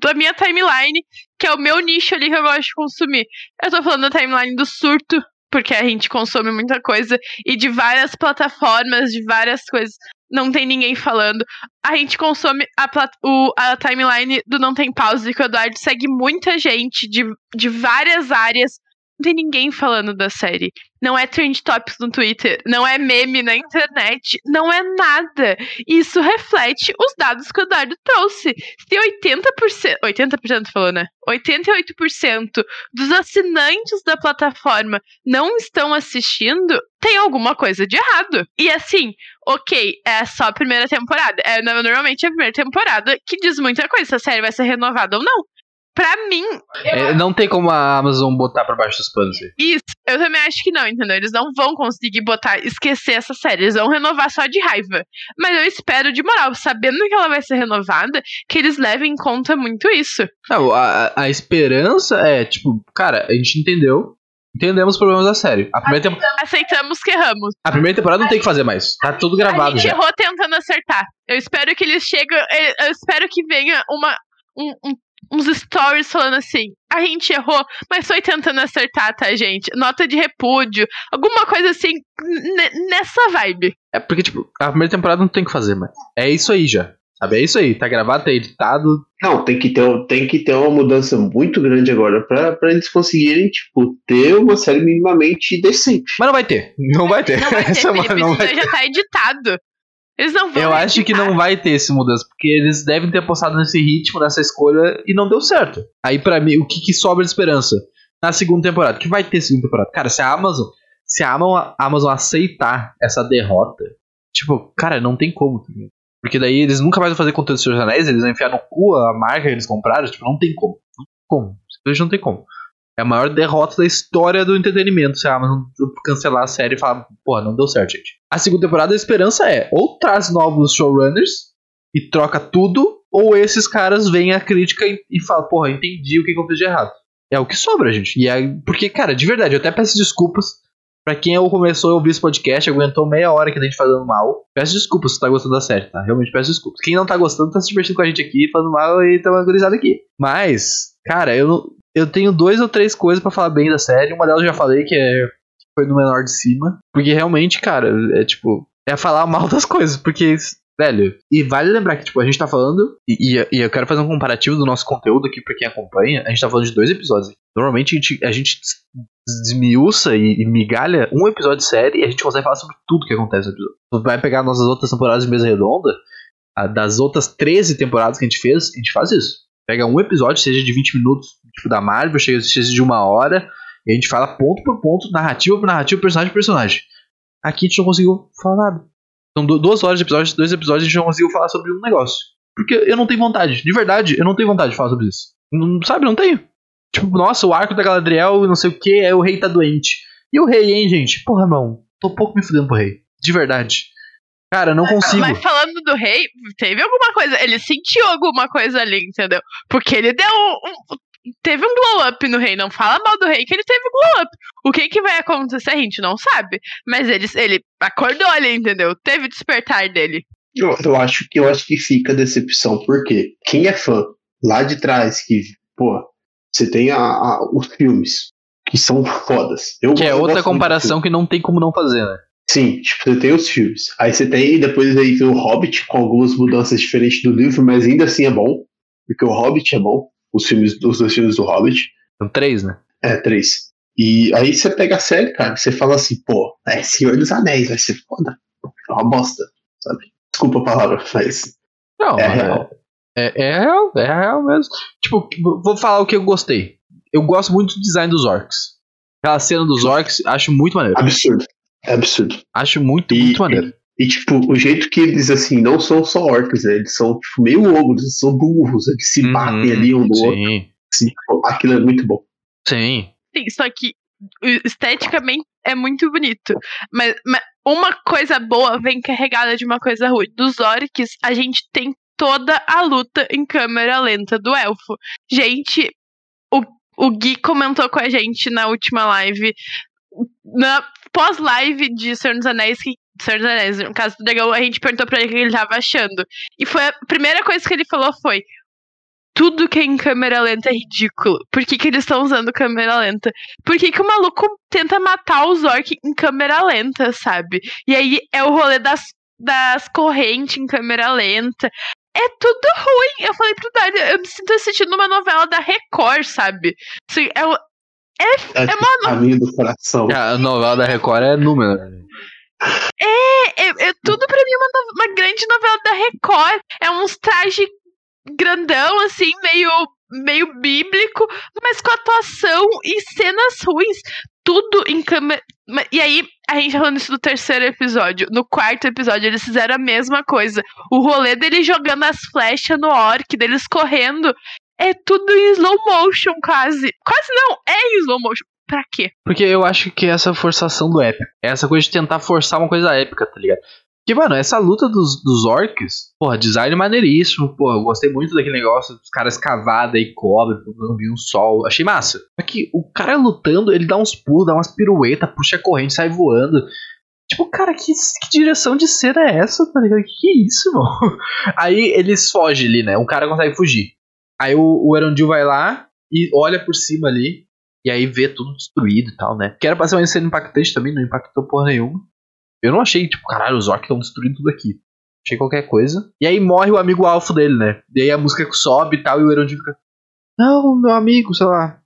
da minha timeline, que é o meu nicho ali que eu gosto de consumir. Eu tô falando da timeline do surto, porque a gente consome muita coisa, e de várias plataformas, de várias coisas. Não tem ninguém falando. A gente consome a, o, a timeline do Não Tem Pause, que o Eduardo segue muita gente de, de várias áreas tem ninguém falando da série. Não é trend topics no Twitter, não é meme na internet, não é nada. Isso reflete os dados que o Eduardo trouxe. Se 80%, 80% falou, né? 88% dos assinantes da plataforma não estão assistindo, tem alguma coisa de errado. E assim, ok, é só a primeira temporada. É normalmente a primeira temporada que diz muita coisa se a série vai ser renovada ou não. Pra mim. É, não tem como a Amazon botar pra baixo dos panos. Isso, eu também acho que não, entendeu? Eles não vão conseguir botar, esquecer essa série. Eles vão renovar só de raiva. Mas eu espero, de moral, sabendo que ela vai ser renovada, que eles levem em conta muito isso. Não, a, a esperança é, tipo, cara, a gente entendeu. Entendemos os problemas da série. A primeira Aceitamos, Aceitamos que erramos. A primeira temporada não tem que fazer mais. Tá tudo gravado. A gente já. errou tentando acertar. Eu espero que eles cheguem. Eu espero que venha uma, um, um uns stories falando assim: a gente errou, mas foi tentando acertar, tá, gente? Nota de repúdio, alguma coisa assim, nessa vibe. É porque, tipo, a primeira temporada não tem que fazer mais. É isso aí já. Sabe? É isso aí, tá gravado, tá editado. Não, tem que ter, tem que ter uma mudança muito grande agora pra, pra eles conseguirem, tipo, ter uma série minimamente decente. Mas não vai ter. Não vai ter. Não vai ter, Essa é Felipe, não vai ter. já tá editado. Eles não vão. Eu acho que não vai ter esse mudança, porque eles devem ter apostado nesse ritmo, nessa escolha, e não deu certo. Aí, para mim, o que, que, sobra de esperança? Na segunda temporada, que vai ter segunda temporada? Cara, se a Amazon. Se a Amazon aceitar essa derrota, tipo, cara, não tem como. Tá porque daí eles nunca mais vão fazer conteúdo dos Seus Anéis, eles vão enfiar no cu a marca que eles compraram, tipo, não tem como. Não tem como. Simplesmente não tem como. É a maior derrota da história do entretenimento se a Amazon cancelar a série e falar, porra, não deu certo, gente. A segunda temporada, a esperança é ou traz novos showrunners e troca tudo, ou esses caras veem a crítica e, e falam, porra, entendi o que, eu fiz de errado. É o que sobra, gente. E é, porque, cara, de verdade, eu até peço desculpas pra quem começou a ouvir esse podcast, aguentou meia hora que a gente fazendo mal. Peço desculpas se tá gostando da série, tá? Realmente peço desculpas. Quem não tá gostando tá se divertindo com a gente aqui, falando mal e tá agorizado aqui. Mas, cara, eu, eu tenho dois ou três coisas para falar bem da série. Uma delas eu já falei, que é foi no menor de cima. Porque realmente, cara, é tipo. É falar mal das coisas. Porque Velho, e vale lembrar que, tipo, a gente tá falando, e, e, e eu quero fazer um comparativo do nosso conteúdo aqui pra quem acompanha, a gente tá falando de dois episódios. Normalmente a gente, a gente desmiuça e, e migalha um episódio de série e a gente consegue falar sobre tudo que acontece no episódio. Vai pegar nossas outras temporadas de mesa redonda, a, das outras 13 temporadas que a gente fez, a gente faz isso. Pega um episódio, seja de 20 minutos, tipo da Marvel, seja de uma hora, e a gente fala ponto por ponto, narrativa por narrativa, personagem por personagem. Aqui a gente não conseguiu falar nada. São duas horas de episódio, dois episódios gente não conseguiu falar sobre um negócio. Porque eu não tenho vontade. De verdade, eu não tenho vontade de falar sobre isso. Não, sabe, não tenho. Tipo, nossa, o arco da Galadriel, não sei o que, é o rei tá doente. E o rei, hein, gente? Porra, irmão, tô pouco me fudendo pro rei. De verdade. Cara, não consigo. Mas falando do rei, teve alguma coisa. Ele sentiu alguma coisa ali, entendeu? Porque ele deu um, teve um glow up no rei. Não fala mal do rei que ele teve um glow up. O que que vai acontecer a gente não sabe. Mas ele, ele acordou ali, entendeu? Teve o despertar dele. Eu, eu acho que eu acho que fica a decepção, porque quem é fã lá de trás, que, pô, você tem a, a os filmes que são fodas. Eu, que é outra comparação que não tem como não fazer, né? Sim, tipo, você tem os filmes. Aí você tem, depois aí tem o Hobbit, com algumas mudanças diferentes do livro, mas ainda assim é bom. Porque o Hobbit é bom os filmes, os dois filmes do Hobbit. São três, né? É, três. E aí você pega a série, cara, você fala assim, pô, é Senhor dos Anéis, vai ser foda. É uma bosta, sabe? Desculpa a palavra, mas. Não, é real. É, é, real, é real mesmo. Tipo, vou falar o que eu gostei. Eu gosto muito do design dos orcs. Aquela cena dos orcs, acho muito maneiro. Absurdo. É absurdo. Acho muito, e, muito maneiro. E, tipo, o jeito que eles, assim, não são só orcs, né? Eles são, tipo, meio ogros, eles são burros, eles se uhum, batem ali um no sim. outro. Assim, aquilo é muito bom. Sim. Sim, só que esteticamente é muito bonito. Mas, mas, uma coisa boa vem carregada de uma coisa ruim. Dos orcs, a gente tem toda a luta em câmera lenta do elfo. Gente, o, o Gui comentou com a gente na última live. Na pós-live de Senhor dos Anéis, que Senhor dos Anéis, no caso do Dragão, a gente perguntou pra ele o que ele tava achando. E foi a primeira coisa que ele falou foi: tudo que é em câmera lenta é ridículo. Por que, que eles estão usando câmera lenta? Por que, que o maluco tenta matar os orcs em câmera lenta, sabe? E aí é o rolê das, das correntes em câmera lenta. É tudo ruim. Eu falei pro Dani, eu me sinto assistindo uma novela da Record, sabe? Assim, é, é, é, é uma caminho do coração. A novela da Record é número. É, é, é tudo pra mim uma, uma grande novela da Record. É uns trajes grandão, assim, meio, meio bíblico, mas com atuação e cenas ruins. Tudo em câmera. E aí, a gente tá falando isso do terceiro episódio. No quarto episódio, eles fizeram a mesma coisa. O rolê deles jogando as flechas no orc, deles correndo. É tudo em slow motion, quase. Quase não, é em slow motion. Pra quê? Porque eu acho que essa forçação do épico. É essa coisa de tentar forçar uma coisa épica, tá ligado? Porque, mano, essa luta dos, dos orcs, porra, design maneiríssimo, porra, eu gostei muito daquele negócio dos caras cavados aí, cobre, vi um sol, achei massa. Só que o cara lutando, ele dá uns pulos, dá umas piruetas, puxa a corrente, sai voando. Tipo, cara, que, que direção de cena é essa, tá ligado? Que, que é isso, mano? Aí eles fogem ali, né? Um cara consegue fugir. Aí o, o vai lá e olha por cima ali, e aí vê tudo destruído e tal, né? Que era pra ser uma cena impactante também, não impactou porra nenhuma. Eu não achei, tipo, caralho, os orcs estão destruindo tudo aqui. Achei qualquer coisa. E aí morre o amigo alfo dele, né? E aí a música sobe e tal, e o Erondil fica. Não, meu amigo, sei lá.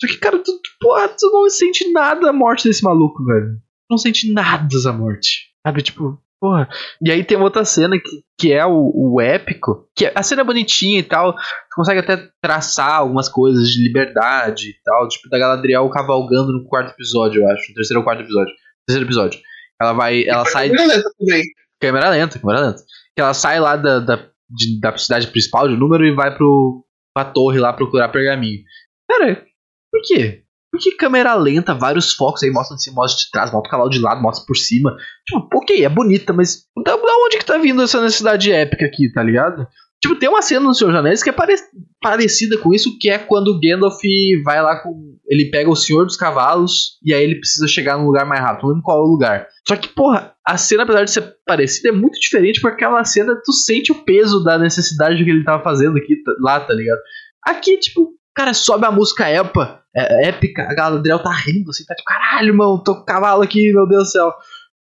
Só que, cara, tu, porra, tu não sente nada a morte desse maluco, velho. Não sente nada a morte. Sabe, tipo, Porra. E aí tem outra cena que, que é o, o épico. Que a cena é bonitinha e tal. Tu consegue até traçar algumas coisas de liberdade e tal. Tipo, da Galadriel cavalgando no quarto episódio, eu acho. No terceiro ou quarto episódio. Terceiro episódio. Ela vai. Ela sai. Câmera lenta também. Câmera lenta, câmera lenta. Ela sai lá da, da, de, da cidade principal de número e vai pro, pra torre lá procurar pergaminho. Cara, por quê? Que câmera lenta, vários focos aí, mostra de cima, mostra de trás, mostra o cavalo de lado, mostra por cima. Tipo, ok, é bonita, mas da, da onde que tá vindo essa necessidade épica aqui, tá ligado? Tipo, tem uma cena no Senhor dos Anéis que é pare parecida com isso, que é quando o Gandalf vai lá com. Ele pega o Senhor dos Cavalos e aí ele precisa chegar num lugar mais rápido. Não lembro qual é o lugar. Só que, porra, a cena, apesar de ser parecida, é muito diferente porque aquela cena tu sente o peso da necessidade que ele tava fazendo aqui, lá, tá ligado? Aqui, tipo, Cara, sobe a música épica, é, épica, a Galadriel tá rindo assim, tá tipo, caralho, mano, tô com cavalo aqui, meu Deus do céu.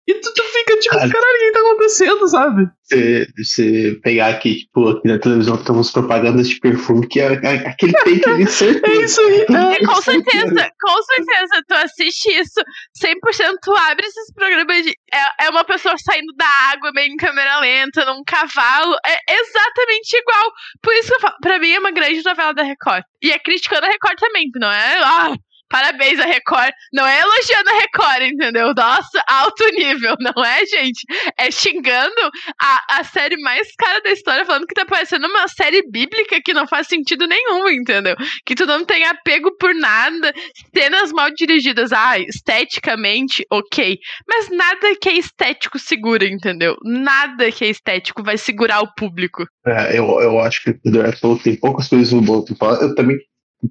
E tu, tu fica tipo, caralho, o que tá acontecendo, sabe? Você, você pegar aqui, tipo, aqui na televisão tem umas propagandas de perfume que é, é aquele peito ali, certeza. É isso aí. É, com certeza, com certeza, tu assiste isso, 100% tu abre esses programas de. É, é uma pessoa saindo da água meio em câmera lenta, num cavalo. É exatamente igual. Por isso que eu falo, pra mim é uma grande novela da Record. E é criticando a Record também, não é? Ah, Parabéns a Record. Não é elogiando a Record, entendeu? Nossa, alto nível, não é, gente? É xingando a, a série mais cara da história, falando que tá parecendo uma série bíblica que não faz sentido nenhum, entendeu? Que tu não tem apego por nada, cenas mal dirigidas, ah, esteticamente, ok. Mas nada que é estético segura, entendeu? Nada que é estético vai segurar o público. É, eu, eu acho que o Apple tem poucas coisas no bom. Eu também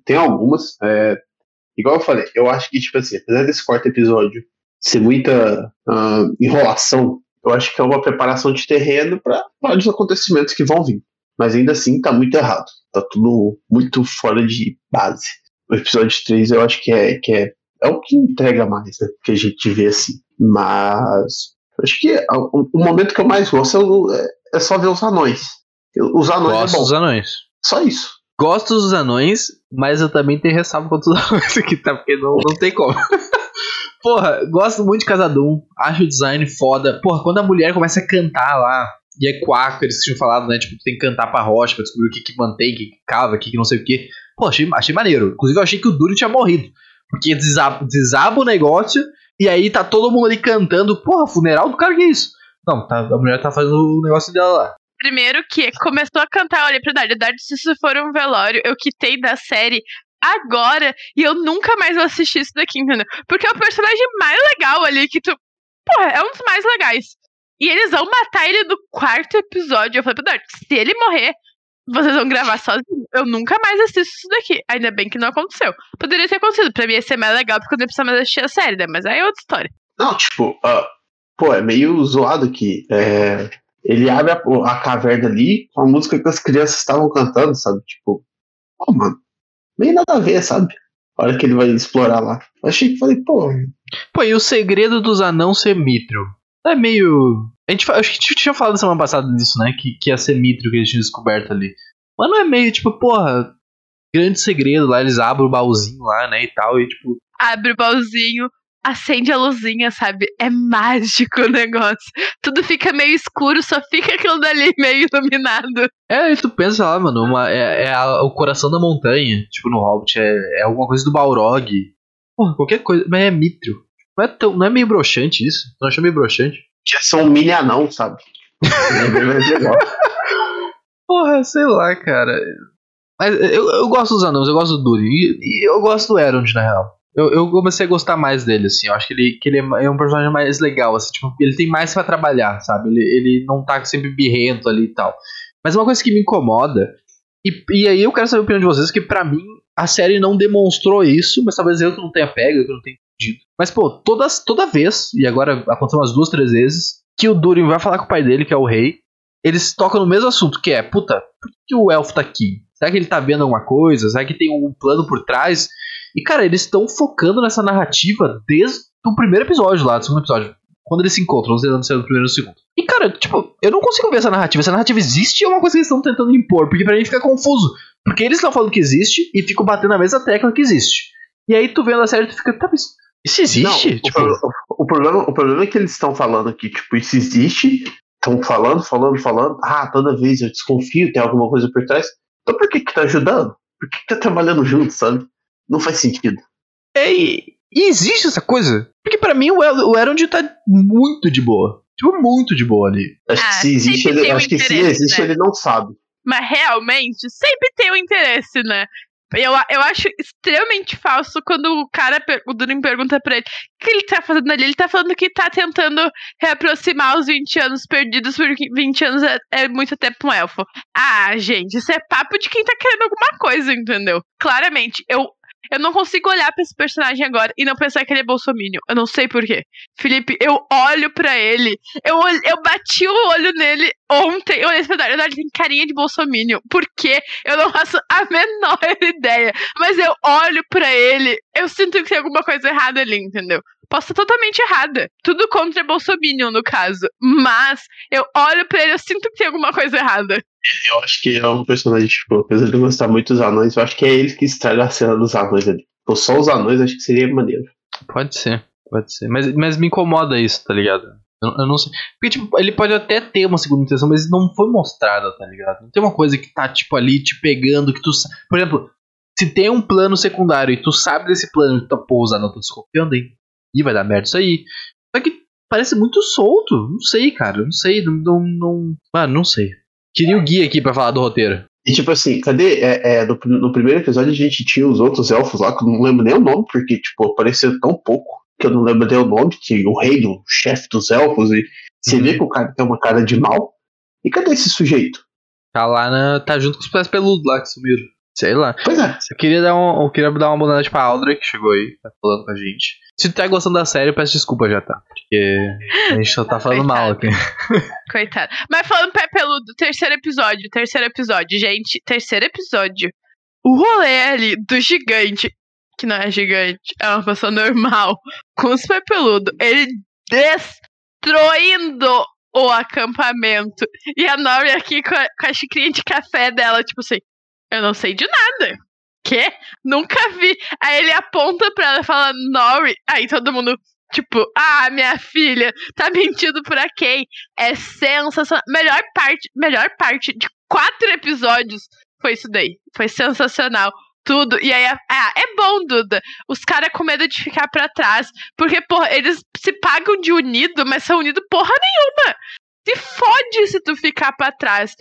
tenho algumas. É, igual eu falei, eu acho que, tipo assim, apesar desse quarto episódio ser muita uh, enrolação, eu acho que é uma preparação de terreno para vários acontecimentos que vão vir. Mas ainda assim tá muito errado. Tá tudo muito fora de base. O episódio 3 eu acho que é, que é, é o que entrega mais, né? Que a gente vê assim. Mas acho que o, o momento que eu mais gosto é, é, só ver os anões. Os anões Gosto é bom. dos anões. Só isso. Gosto dos anões, mas eu também tenho ressalva contra os anões aqui, tá? Porque não, não tem como. Porra, gosto muito de Casadum, acho o design foda. Porra, quando a mulher começa a cantar lá, e é quaco, eles tinham falado, né? Tipo, tem que cantar pra rocha pra descobrir o que, que mantém, o que, que cava, o que, que não sei o que. Pô, achei, achei maneiro. Inclusive, eu achei que o Duro tinha morrido. Porque desaba, desaba o negócio, e aí tá todo mundo ali cantando. Porra, funeral do cara, que é isso? Não, tá, a mulher tá fazendo o negócio dela lá. Primeiro que começou a cantar Olha pra. Dade, se isso for um velório, eu quitei da série agora e eu nunca mais vou assistir isso daqui, entendeu? Porque é o personagem mais legal ali que tu. Porra, é um dos mais legais. E eles vão matar ele no quarto episódio. Eu falei pro Dart, se ele morrer, vocês vão gravar sozinho. Eu nunca mais assisto isso daqui. Ainda bem que não aconteceu. Poderia ter acontecido. Pra mim ia ser mais legal porque eu não ia precisar mais assistir a série, né? Mas aí é outra história. Não, tipo, uh, pô, é meio zoado aqui. É, ele abre a, a, caverna ali com a música que as crianças estavam cantando, sabe? Tipo, ó, oh, mano, meio nada a ver, sabe? A hora que ele vai explorar lá. Eu achei que falei, pô. Pô, e o segredo dos anãos ser mitro? É meio. A gente, acho que a gente tinha falado semana passada disso, né? Que, que ia ser mitro que eles tinham descoberto ali. Mas não é meio, tipo, porra, grande segredo lá, eles abrem o baúzinho lá, né? E tal, e tipo. Abre o baúzinho, acende a luzinha, sabe? É mágico o negócio. Tudo fica meio escuro, só fica aquilo dali meio iluminado. É, e tu pensa lá, mano, uma, é, é a, o coração da montanha, tipo no Hobbit, é, é alguma coisa do Balrog. Porra, qualquer coisa, mas é mitrio. Não é, tão, não é meio broxante isso? Não achou meio broxante? Já são um mini anão, sabe? Porra, sei lá, cara. Mas eu, eu gosto dos anões, eu gosto do Durin. E, e eu gosto do Elrond, na real. Eu, eu comecei a gostar mais dele, assim. Eu acho que ele, que ele é um personagem mais legal, assim. Tipo, ele tem mais pra trabalhar, sabe? Ele, ele não tá sempre birrento ali e tal. Mas uma coisa que me incomoda, e, e aí eu quero saber a opinião de vocês, que para mim a série não demonstrou isso, mas talvez eu que não tenha pego, que não tenha entendido. Mas, pô, todas, toda vez, e agora aconteceu umas duas, três vezes, que o Durin vai falar com o pai dele, que é o rei, eles tocam no mesmo assunto, que é, puta, por que o elfo tá aqui? Será que ele tá vendo alguma coisa? Será que tem um plano por trás? E, cara, eles estão focando nessa narrativa desde o primeiro episódio lá, do segundo episódio. Quando eles se encontram, não sei se é do primeiro ou do segundo. E, cara, tipo, eu não consigo ver essa narrativa. Essa narrativa existe ou é uma coisa que eles estão tentando impor? Porque pra mim fica confuso. Porque eles estão falando que existe e ficam batendo na mesma tecla que existe. E aí tu vendo a série, tu fica, tá, mas isso existe? Não, tipo... o, o, problema, o problema é que eles estão falando que, tipo, isso existe. Estão falando, falando, falando. Ah, toda vez eu desconfio, tem alguma coisa por trás. Então por que que tá ajudando? Por que, que tá trabalhando junto, sabe? Não faz sentido. É, e, e existe essa coisa? Porque para mim o, El, o Elrond tá muito de boa. Tipo, muito de boa ali. Acho Ah, que se existe, ele, um acho que se existe, né? ele não sabe. Mas realmente, sempre tem um interesse, né? Eu, eu acho extremamente falso quando o cara, o Durin pergunta pra ele o que ele tá fazendo ali. Ele tá falando que tá tentando reaproximar os 20 anos perdidos, porque 20 anos é, é muito tempo um elfo. Ah, gente, isso é papo de quem tá querendo alguma coisa, entendeu? Claramente, eu, eu não consigo olhar pra esse personagem agora e não pensar que ele é bolsominion. Eu não sei porquê. Felipe, eu olho pra ele. Eu, eu bati o olho nele ontem. Eu olhei pra ele, ele tem carinha de bolsominion. Por quê? Eu não faço a menor ideia. Mas eu olho pra ele, eu sinto que tem alguma coisa errada ali, entendeu? Posso estar totalmente errada. Tudo contra Bolsonaro, no caso. Mas eu olho pra ele e sinto que tem alguma coisa errada. Eu acho que é um personagem, tipo, apesar de gostar muito dos anões, eu acho que é ele que estraga a cena dos anões ali. Tipo, só os anões acho que seria maneiro. Pode ser, pode ser. Mas, mas me incomoda isso, tá ligado? Eu, eu não sei. Porque, tipo, ele pode até ter uma segunda intenção, mas não foi mostrada, tá ligado? Não tem uma coisa que tá, tipo, ali te pegando, que tu. Por exemplo, se tem um plano secundário e tu sabe desse plano e tu tá, os anões estão desconfiando, hein? Ih, vai dar merda isso aí. Só que parece muito solto. Não sei, cara. Não sei. Não. não, não... Mano, não sei. Queria o guia aqui pra falar do roteiro. E tipo assim, cadê? É, é, no, no, primeiro episódio a gente tinha os outros elfos lá, que eu não lembro nem o nome, porque, tipo, apareceu tão pouco que eu não lembro nem o nome, que o rei, o chefe dos elfos, e você uhum. vê que o cara tem uma cara de mal. E cadê esse sujeito? Tá lá na. tá junto com os pés peludos lá que sumiram. Sei lá. Pois é. Eu queria dar, um, eu queria dar uma boa noite pra Aldra, que chegou aí, tá falando com a gente. Se tu tá gostando da série, eu peço desculpa já, tá? Porque a gente só tá falando mal aqui. Coitado. Mas falando pé peludo, terceiro episódio, terceiro episódio, gente, terceiro episódio. O rolê ali do gigante, que não é gigante, é uma pessoa normal, com os pé peludo, ele destruindo o acampamento. E a Nori aqui com a, com a xicrinha de café dela, tipo assim, eu não sei de nada. Quê? Nunca vi. Aí ele aponta pra ela e fala, Nori. Aí todo mundo, tipo, ah, minha filha, tá mentindo pra quem? É sensacional. Melhor parte, melhor parte de quatro episódios foi isso daí. Foi sensacional. Tudo. E aí, ah, é bom, Duda. Os caras com medo de ficar para trás. Porque, porra, eles se pagam de unido, mas são unidos porra nenhuma. Se fode se tu ficar para trás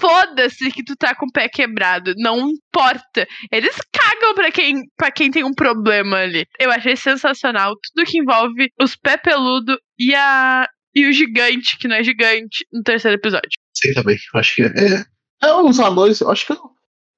foda-se que tu tá com o pé quebrado. Não importa. Eles cagam pra quem, pra quem tem um problema ali. Eu achei sensacional tudo que envolve os pé peludo e a. E o gigante, que não é gigante, no terceiro episódio. Sim, também. Acho que é. É, os anões, acho que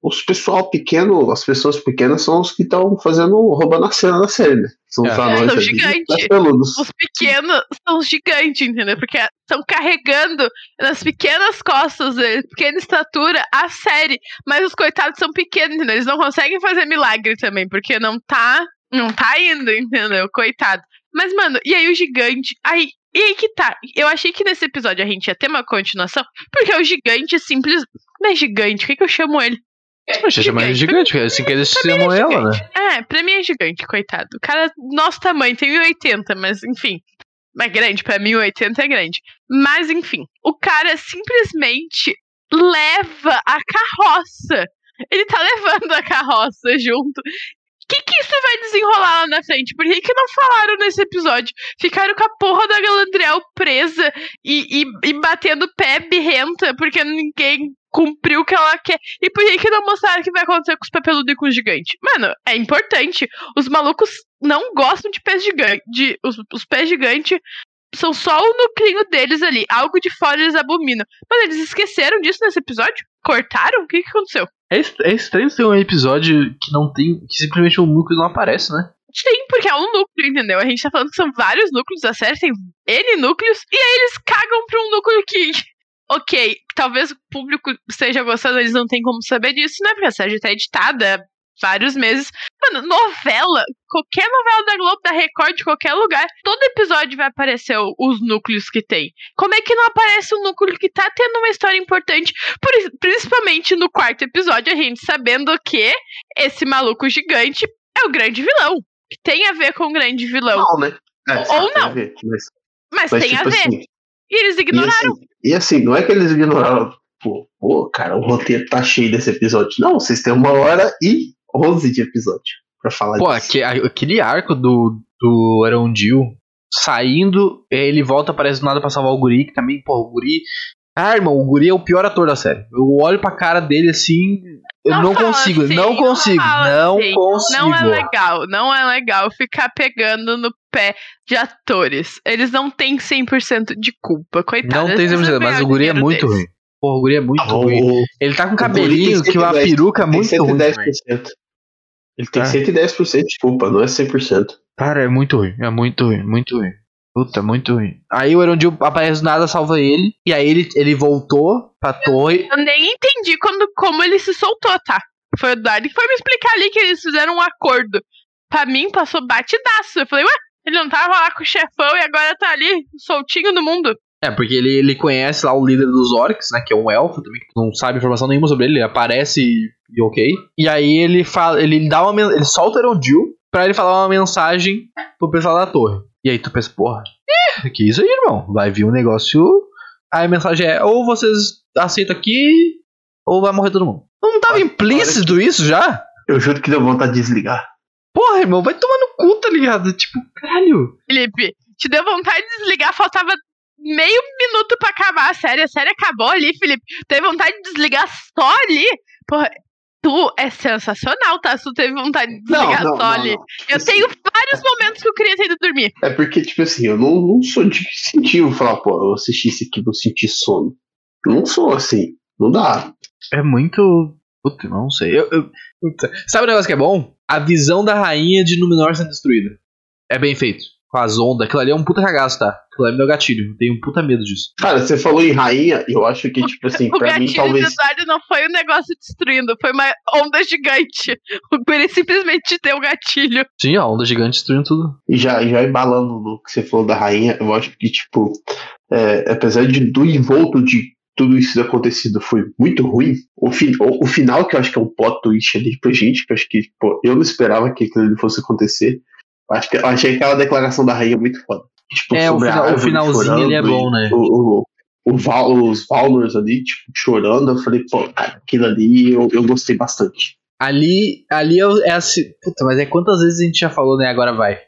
os pessoal pequeno, as pessoas pequenas são os que estão fazendo, roubando a cena da série, né? São os é. anões. São gigantes. Os pequenos são os gigantes, entendeu? Porque estão carregando nas pequenas costas deles, pequena estatura, a série. Mas os coitados são pequenos, entendeu? Eles não conseguem fazer milagre também, porque não tá. Não tá indo, entendeu? Coitado. Mas, mano, e aí o gigante. Aí, e aí que tá. Eu achei que nesse episódio a gente ia ter uma continuação, porque o gigante simples. Não é gigante, o que, que eu chamo ele? Poxa, chama ele gigante, é assim que eles chamam é ela, né? É, pra mim é gigante, coitado. O cara, nosso tamanho, tem 1,80, mas enfim. É grande, pra mim 1,80 é grande. Mas enfim, o cara simplesmente leva a carroça. Ele tá levando a carroça junto. Que, que isso vai desenrolar lá na frente? Por que, que não falaram nesse episódio? Ficaram com a porra da Galadriel presa e, e, e batendo pé birrenta porque ninguém cumpriu o que ela quer. E por que, que não mostraram o que vai acontecer com os pepeludos e com os gigantes? Mano, é importante. Os malucos não gostam de pés gigantes. De, os, os pés gigantes são só o nuclinho deles ali. Algo de fora eles abominam. Mas eles esqueceram disso nesse episódio? Cortaram? O que, que aconteceu? É, é estranho ter um episódio que não tem. que simplesmente o um núcleo não aparece, né? Sim, porque é um núcleo, entendeu? A gente tá falando que são vários núcleos da série, tem N núcleos, e aí eles cagam pra um núcleo que ok, talvez o público esteja gostando, eles não têm como saber disso, né? Porque a série tá editada vários meses. Mano, novela, qualquer novela da Globo, da Record, de qualquer lugar, todo episódio vai aparecer os núcleos que tem. Como é que não aparece um núcleo que tá tendo uma história importante? Por, principalmente no quarto episódio, a gente sabendo que esse maluco gigante é o grande vilão. Que tem a ver com o grande vilão. Não, né? É, Ou não. Ver, mas, mas, mas, tem tipo a ver. Assim, e eles ignoraram. E assim, e assim, não é que eles ignoraram. Pô, pô, cara, o roteiro tá cheio desse episódio. Não, vocês têm uma hora e onze de episódio pra falar pô, disso. Pô, aquele arco do, do Arondil saindo, ele volta, parece do nada pra salvar o Guri, que também, pô, o Guri. Ah, irmão, o Guri é o pior ator da série. Eu olho pra cara dele assim, eu não, não consigo, assim, não consigo, não, assim. consigo. Não é legal, não é legal ficar pegando no pé de atores. Eles não têm 100% de culpa, coitado. Não tem 100%, mas o guri é muito ruim. Pô, o guri é muito ah, ruim. Ele tá com um cabelinho que uma peruca é muito 110%. ruim. Ele tem ah. 110% de culpa, não é 100%. Cara, é muito ruim, é muito ruim, muito ruim. Puta, muito ruim. Aí o Erondil aparece do nada, salva ele. E aí ele, ele voltou pra torre. Eu nem entendi quando, como ele se soltou, tá? Foi o Dari que foi me explicar ali que eles fizeram um acordo. Pra mim, passou batidaço. Eu falei, ué, Ele não tava lá com o chefão e agora tá ali, soltinho no mundo. É, porque ele, ele conhece lá o líder dos orcs, né? Que é um elfo também, que não sabe informação nenhuma sobre ele, ele aparece e, e ok. E aí ele fala, ele dá uma ele solta o Erondil pra ele falar uma mensagem pro pessoal da torre. E aí tu pensa, porra, ih, que isso aí, irmão? Vai vir um negócio. Aí a mensagem é: ou vocês aceitam aqui, ou vai morrer todo mundo. Não tava implícito isso já? Eu juro que deu vontade de desligar. Porra, irmão, vai tomar no cu, tá ligado? Tipo, caralho. Felipe, te deu vontade de desligar, faltava meio minuto pra acabar a série. A série acabou ali, Felipe. Teve vontade de desligar só ali. Porra, tu é sensacional, tá? Se tu teve vontade de desligar só ali. Eu Assim, tenho vários momentos que eu queria ter ido dormir. É porque, tipo assim, eu não, não sou de sentir, vou falar, pô, eu assisti isso aqui, vou sentir sono. Não sou assim. Não dá. É muito. Puta, não sei. Eu, eu-. Sabe o negócio que é bom? A visão da rainha de Númenor sendo destruída. É bem feito. Com as ondas. Aquilo ali é um puta cagaço, tá? Aquilo ali é meu gatilho. Eu tenho um puta medo disso. Cara, você falou em rainha, eu acho que, tipo assim, O pra mim, gatilho talvez. do Eduardo não foi um negócio destruindo, foi uma onda gigante. O Guri simplesmente deu o gatilho. Sim, a onda gigante destruindo tudo. E já, já embalando no que você falou da rainha, eu acho que, tipo, é, apesar de do envolto de tudo isso acontecido foi muito ruim, o, fi, o, o final, que eu acho que é um plot twist ali pra gente, que eu acho que, pô, eu não esperava que aquilo ali fosse acontecer. Eu Acho que, eu achei aquela declaração da rainha muito foda. Tipo, É, o final- o finalzinho chorando ele é bom, né? O, o, o Val- os Valnors ali, tipo, chorando, eu falei, pô, cara, aquilo ali eu, eu gostei bastante. Ali, ali é, é assim. Puta, mas é quantas vezes a gente já falou, né? Agora vai.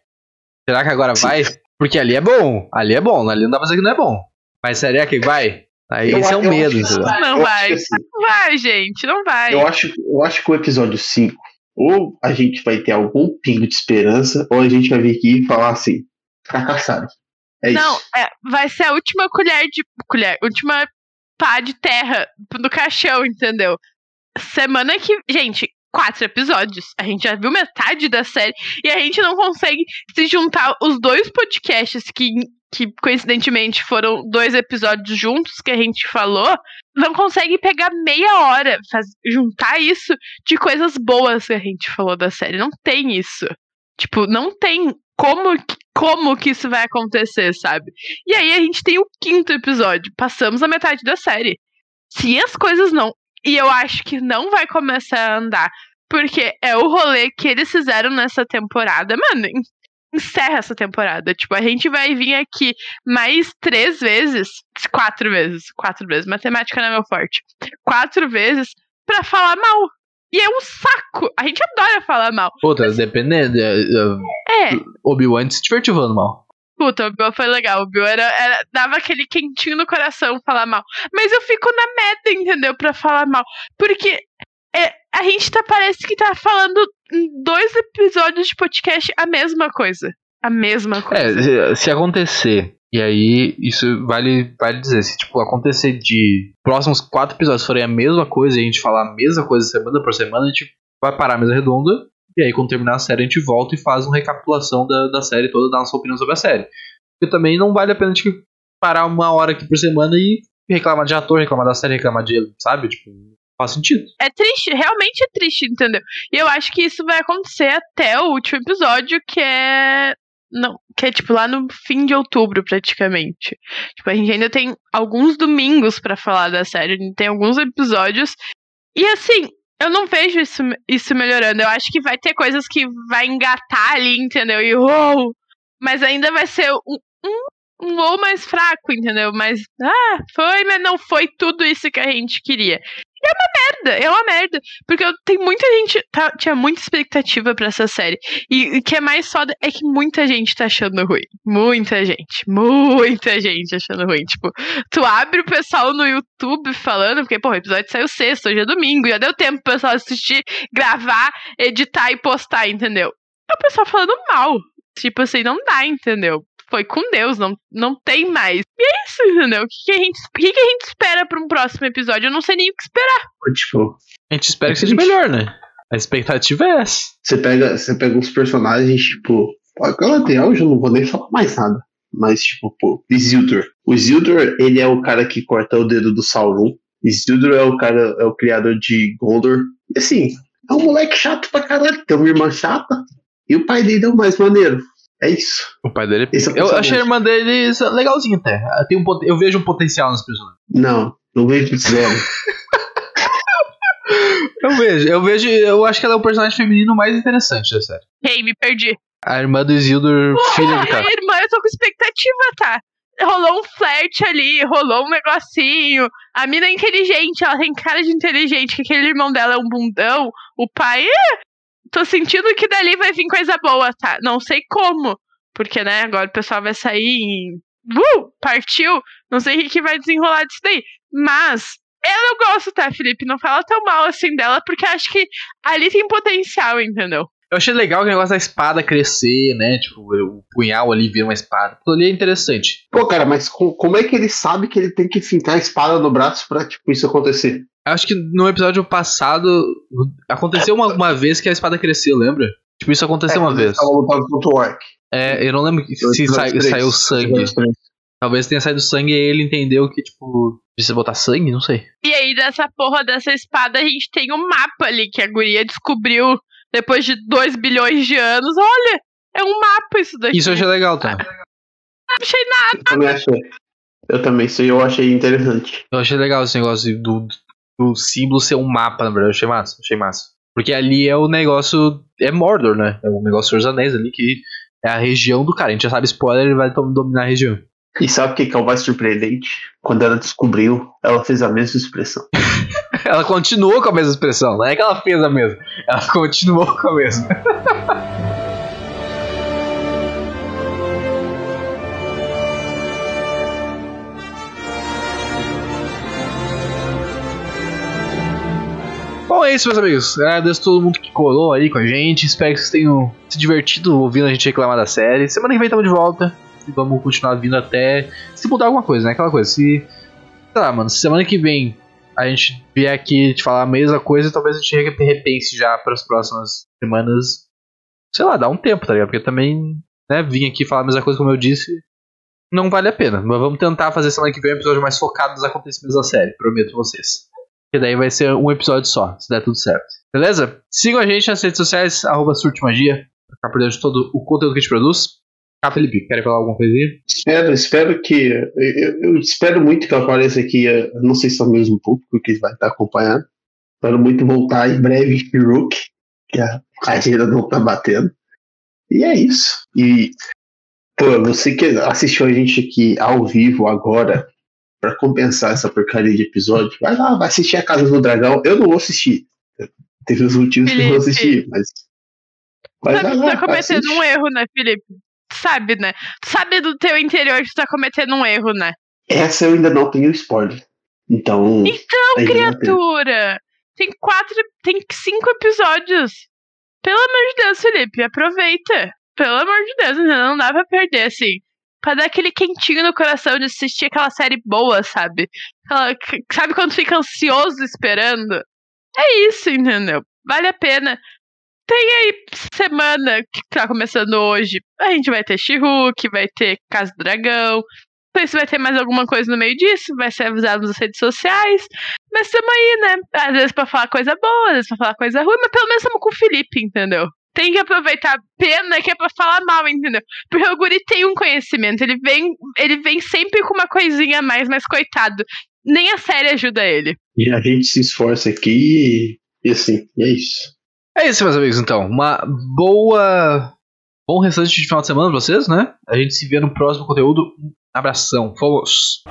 Será que agora Sim. vai? Porque ali é bom. Ali é bom. Ali não dá pra dizer que não é bom. Mas será que vai? Aí Eu esse é o eu medo, entendeu? Não eu vai. Assim, Não vai, gente, não vai. Eu acho, eu acho que o episódio 5, ou a gente vai ter algum pingo de esperança, ou a gente vai vir aqui e falar assim, fracassaram. É isso. Não, é, vai ser a última colher de. Colher, última pá de terra do caixão, entendeu? Semana que. Gente, quatro episódios. A gente já viu metade da série e a gente não consegue se juntar os dois podcasts que, que coincidentemente foram dois episódios juntos que a gente falou. Não consegue pegar meia hora, faz, juntar isso de coisas boas que a gente falou da série. Não tem isso. Tipo, não tem como, como que isso vai acontecer, sabe? E aí a gente tem o quinto episódio. Passamos a metade da série. Se as coisas não. E eu acho que não vai começar a andar. Porque é o rolê que eles fizeram nessa temporada. Mano, encerra essa temporada. Tipo, a gente vai vir aqui mais três vezes. Quatro vezes. Quatro vezes. Matemática não é meu forte. Quatro vezes pra falar mal. E é um saco. A gente adora falar mal. Puta, dependendo. é, é, É. Obi-Wan se divertiu falando mal. Puta, o Bill foi legal. O Bill era, era- dava aquele quentinho no coração falar mal. Mas eu fico na meta, entendeu? Pra falar mal. Porque é, a gente tá, parece que tá falando em dois episódios de podcast a mesma coisa. A mesma coisa. É, se- acontecer, e aí isso vale, vale dizer, se tipo acontecer de próximos quatro episódios forem a mesma coisa e a gente falar a mesma coisa semana por semana, a gente vai parar a mesa redonda, e aí quando terminar a série a gente volta e faz uma recapitulação da, da série toda, dá nossa opinião sobre a série. Porque também não vale a pena a gente parar uma hora aqui por semana e reclamar de ator, reclamar da série, reclamar de, sabe? Tipo, faz sentido. É triste, realmente é triste, entendeu? E eu acho que isso vai acontecer até o último episódio, que é. Não, que é tipo lá no fim de outubro, praticamente. Tipo, a gente ainda tem alguns domingos pra falar da série, tem alguns episódios. E assim, eu não vejo isso, isso melhorando. Eu acho que vai ter coisas que vai engatar ali, entendeu? E uou! Mas ainda vai ser um, um, um ou mais fraco, entendeu? Mas, ah, foi, mas não foi tudo isso que a gente queria merda, é uma merda. Porque tem muita gente. tá- tinha muita expectativa pra essa série. E o que é mais foda é que muita gente tá achando ruim. Muita gente. Muita gente achando ruim. Tipo, tu abre o pessoal no YouTube falando, porque, pô, o episódio saiu sexta, hoje é domingo, já deu tempo pro pessoal assistir, gravar, editar e postar, entendeu? É o pessoal falando mal. Tipo assim, não dá, entendeu? Foi com Deus, não, não tem mais. E é isso, entendeu? O que, que a, gente, o que, que a gente espera pra um próximo episódio? Eu não sei nem o que esperar. Tipo, A gente espera que seja melhor, né? A expectativa é essa. você pega, você pega uns personagens, tipo, Galadriel eu já não vou nem falar mais nada. Mas, tipo, pô, Isildur. O Isildur, ele é o cara que corta o dedo do Sauron. Isildur é o cara, é o criador de Gondor. E assim, é um moleque chato pra caralho. Tem uma irmã chata. E o pai dele é o mais maneiro. É isso. O pai dele. É o eu achei a irmã dele legalzinha até. Tem um, pot- eu vejo um potencial nos personagens. Não, não vejo zero. Eu vejo, eu vejo. Eu acho que ela é o personagem feminino mais interessante da série. Ei, me perdi. A irmã do Isildur, filha do cara. irmã, eu tô com expectativa, tá? Rolou um flerte ali, rolou um negocinho. A mina é inteligente, ela tem cara de inteligente, que aquele irmão dela é um bundão. O pai, é. Tô sentindo que dali vai vir coisa boa, tá? Não sei como. Porque, né, agora o pessoal vai sair em. Uh! Partiu! Não sei o que, que vai desenrolar disso daí. Mas. Eu não gosto, tá, Felipe? Não fala tão mal assim dela, porque acho que ali tem potencial, entendeu? Eu achei legal o negócio da espada crescer, né? Tipo, o punhal ali vira uma espada. Aquilo ali é interessante. Pô, cara, mas co- como é que ele sabe que ele tem que fincar a espada no braço pra, tipo, isso acontecer? Acho que no episódio passado aconteceu uma, uma vez que a espada cresceu, lembra? Tipo, isso aconteceu uma É, vez. Ele tava lutando contra o Orc. É, eu não lembro se saiu sangue. Talvez tenha saído sangue e ele entendeu que, tipo, precisa botar sangue? Não sei. E aí, dessa porra dessa espada, a gente tem um mapa ali que a guria descobriu depois de 2 bilhões de anos. Olha, é um mapa isso daqui. Isso eu achei legal, tá? Não achei nada. Eu também achei. Eu também, isso eu achei interessante. Eu achei legal esse negócio do, do símbolo ser um mapa, na verdade. Eu achei massa, achei massa. Porque ali é o negócio. É Mordor, né? É o negócio dos Anéis ali, que é a região do cara. A gente já sabe spoiler, ele vai dominar a região. E sabe o que, que é o mais surpreendente? Quando ela descobriu, ela fez a mesma expressão. Ela continuou com a mesma expressão. Não é que ela fez a mesma. Ela continuou com a mesma. Bom, é isso, meus amigos. Agradeço a todo mundo que colou aí com a gente. Espero que vocês tenham se divertido ouvindo a gente reclamar da série. Semana que vem estamos de volta. E vamos continuar vindo até se mudar alguma coisa, né? Aquela coisa. Se. Sei lá, mano. Se semana que vem a gente vier aqui te falar a mesma coisa, talvez a gente re- repense já para as próximas semanas. Sei lá, dá um tempo, tá ligado? Porque também, né, vir aqui falar a mesma coisa como eu disse, não vale a pena. Mas vamos tentar fazer semana que vem um episódio mais focado nos acontecimentos da série, prometo vocês. Que daí vai ser um episódio só, se der tudo certo. Beleza? Sigam a gente nas redes sociais, arroba Surtmagia, pra ficar por dentro de todo o conteúdo que a gente produz. Ah, Felipe, querem falar alguma coisinha? Espero, espero que. Eu, eu espero muito que apareça aqui. Não sei se é o mesmo público que vai estar acompanhando. Espero muito voltar em breve em Rook, que a carreira não tá batendo. E é isso. E, pô, você que assistiu a gente aqui ao vivo agora, pra compensar essa porcaria de episódio, vai lá, vai assistir a Casa do Dragão. Eu não vou assistir. Teve os motivos que eu não Felipe. assisti, mas. Mas vai lá, tá cometendo assiste. um erro, né, Felipe? Sabe, né? Tu sabe do teu interior que tu tá cometendo um erro, né? Essa eu ainda não tenho spoiler. Então. Então, ainda criatura! Tem quatro. Tem cinco episódios. Pelo amor de Deus, Felipe, aproveita. Pelo amor de Deus, entendeu? não dá pra perder, assim. Pra dar aquele quentinho no coração de assistir aquela série boa, sabe? Aquela- sabe quando fica ansioso esperando? É isso, entendeu? Vale a pena. Tem aí semana que tá começando hoje. A gente vai ter She-Hulk, vai ter Casa do Dragão. Sei se vai ter mais alguma coisa no meio disso, vai ser avisado nas redes sociais. Mas estamos aí, né? Às vezes pra falar coisa boa, às vezes pra falar coisa ruim, mas pelo menos estamos com o Felipe, entendeu? Tem que aproveitar. Pena que é pra falar mal, entendeu? Porque o Guri tem um conhecimento, ele vem, ele vem sempre com uma coisinha a mais, mas coitado. Nem a série ajuda ele. E a gente se esforça aqui e, e assim, é isso. É isso, meus amigos, então. Uma boa. Bom restante de final de semana pra vocês, né? A gente se vê no próximo conteúdo. Um abração. Fomos!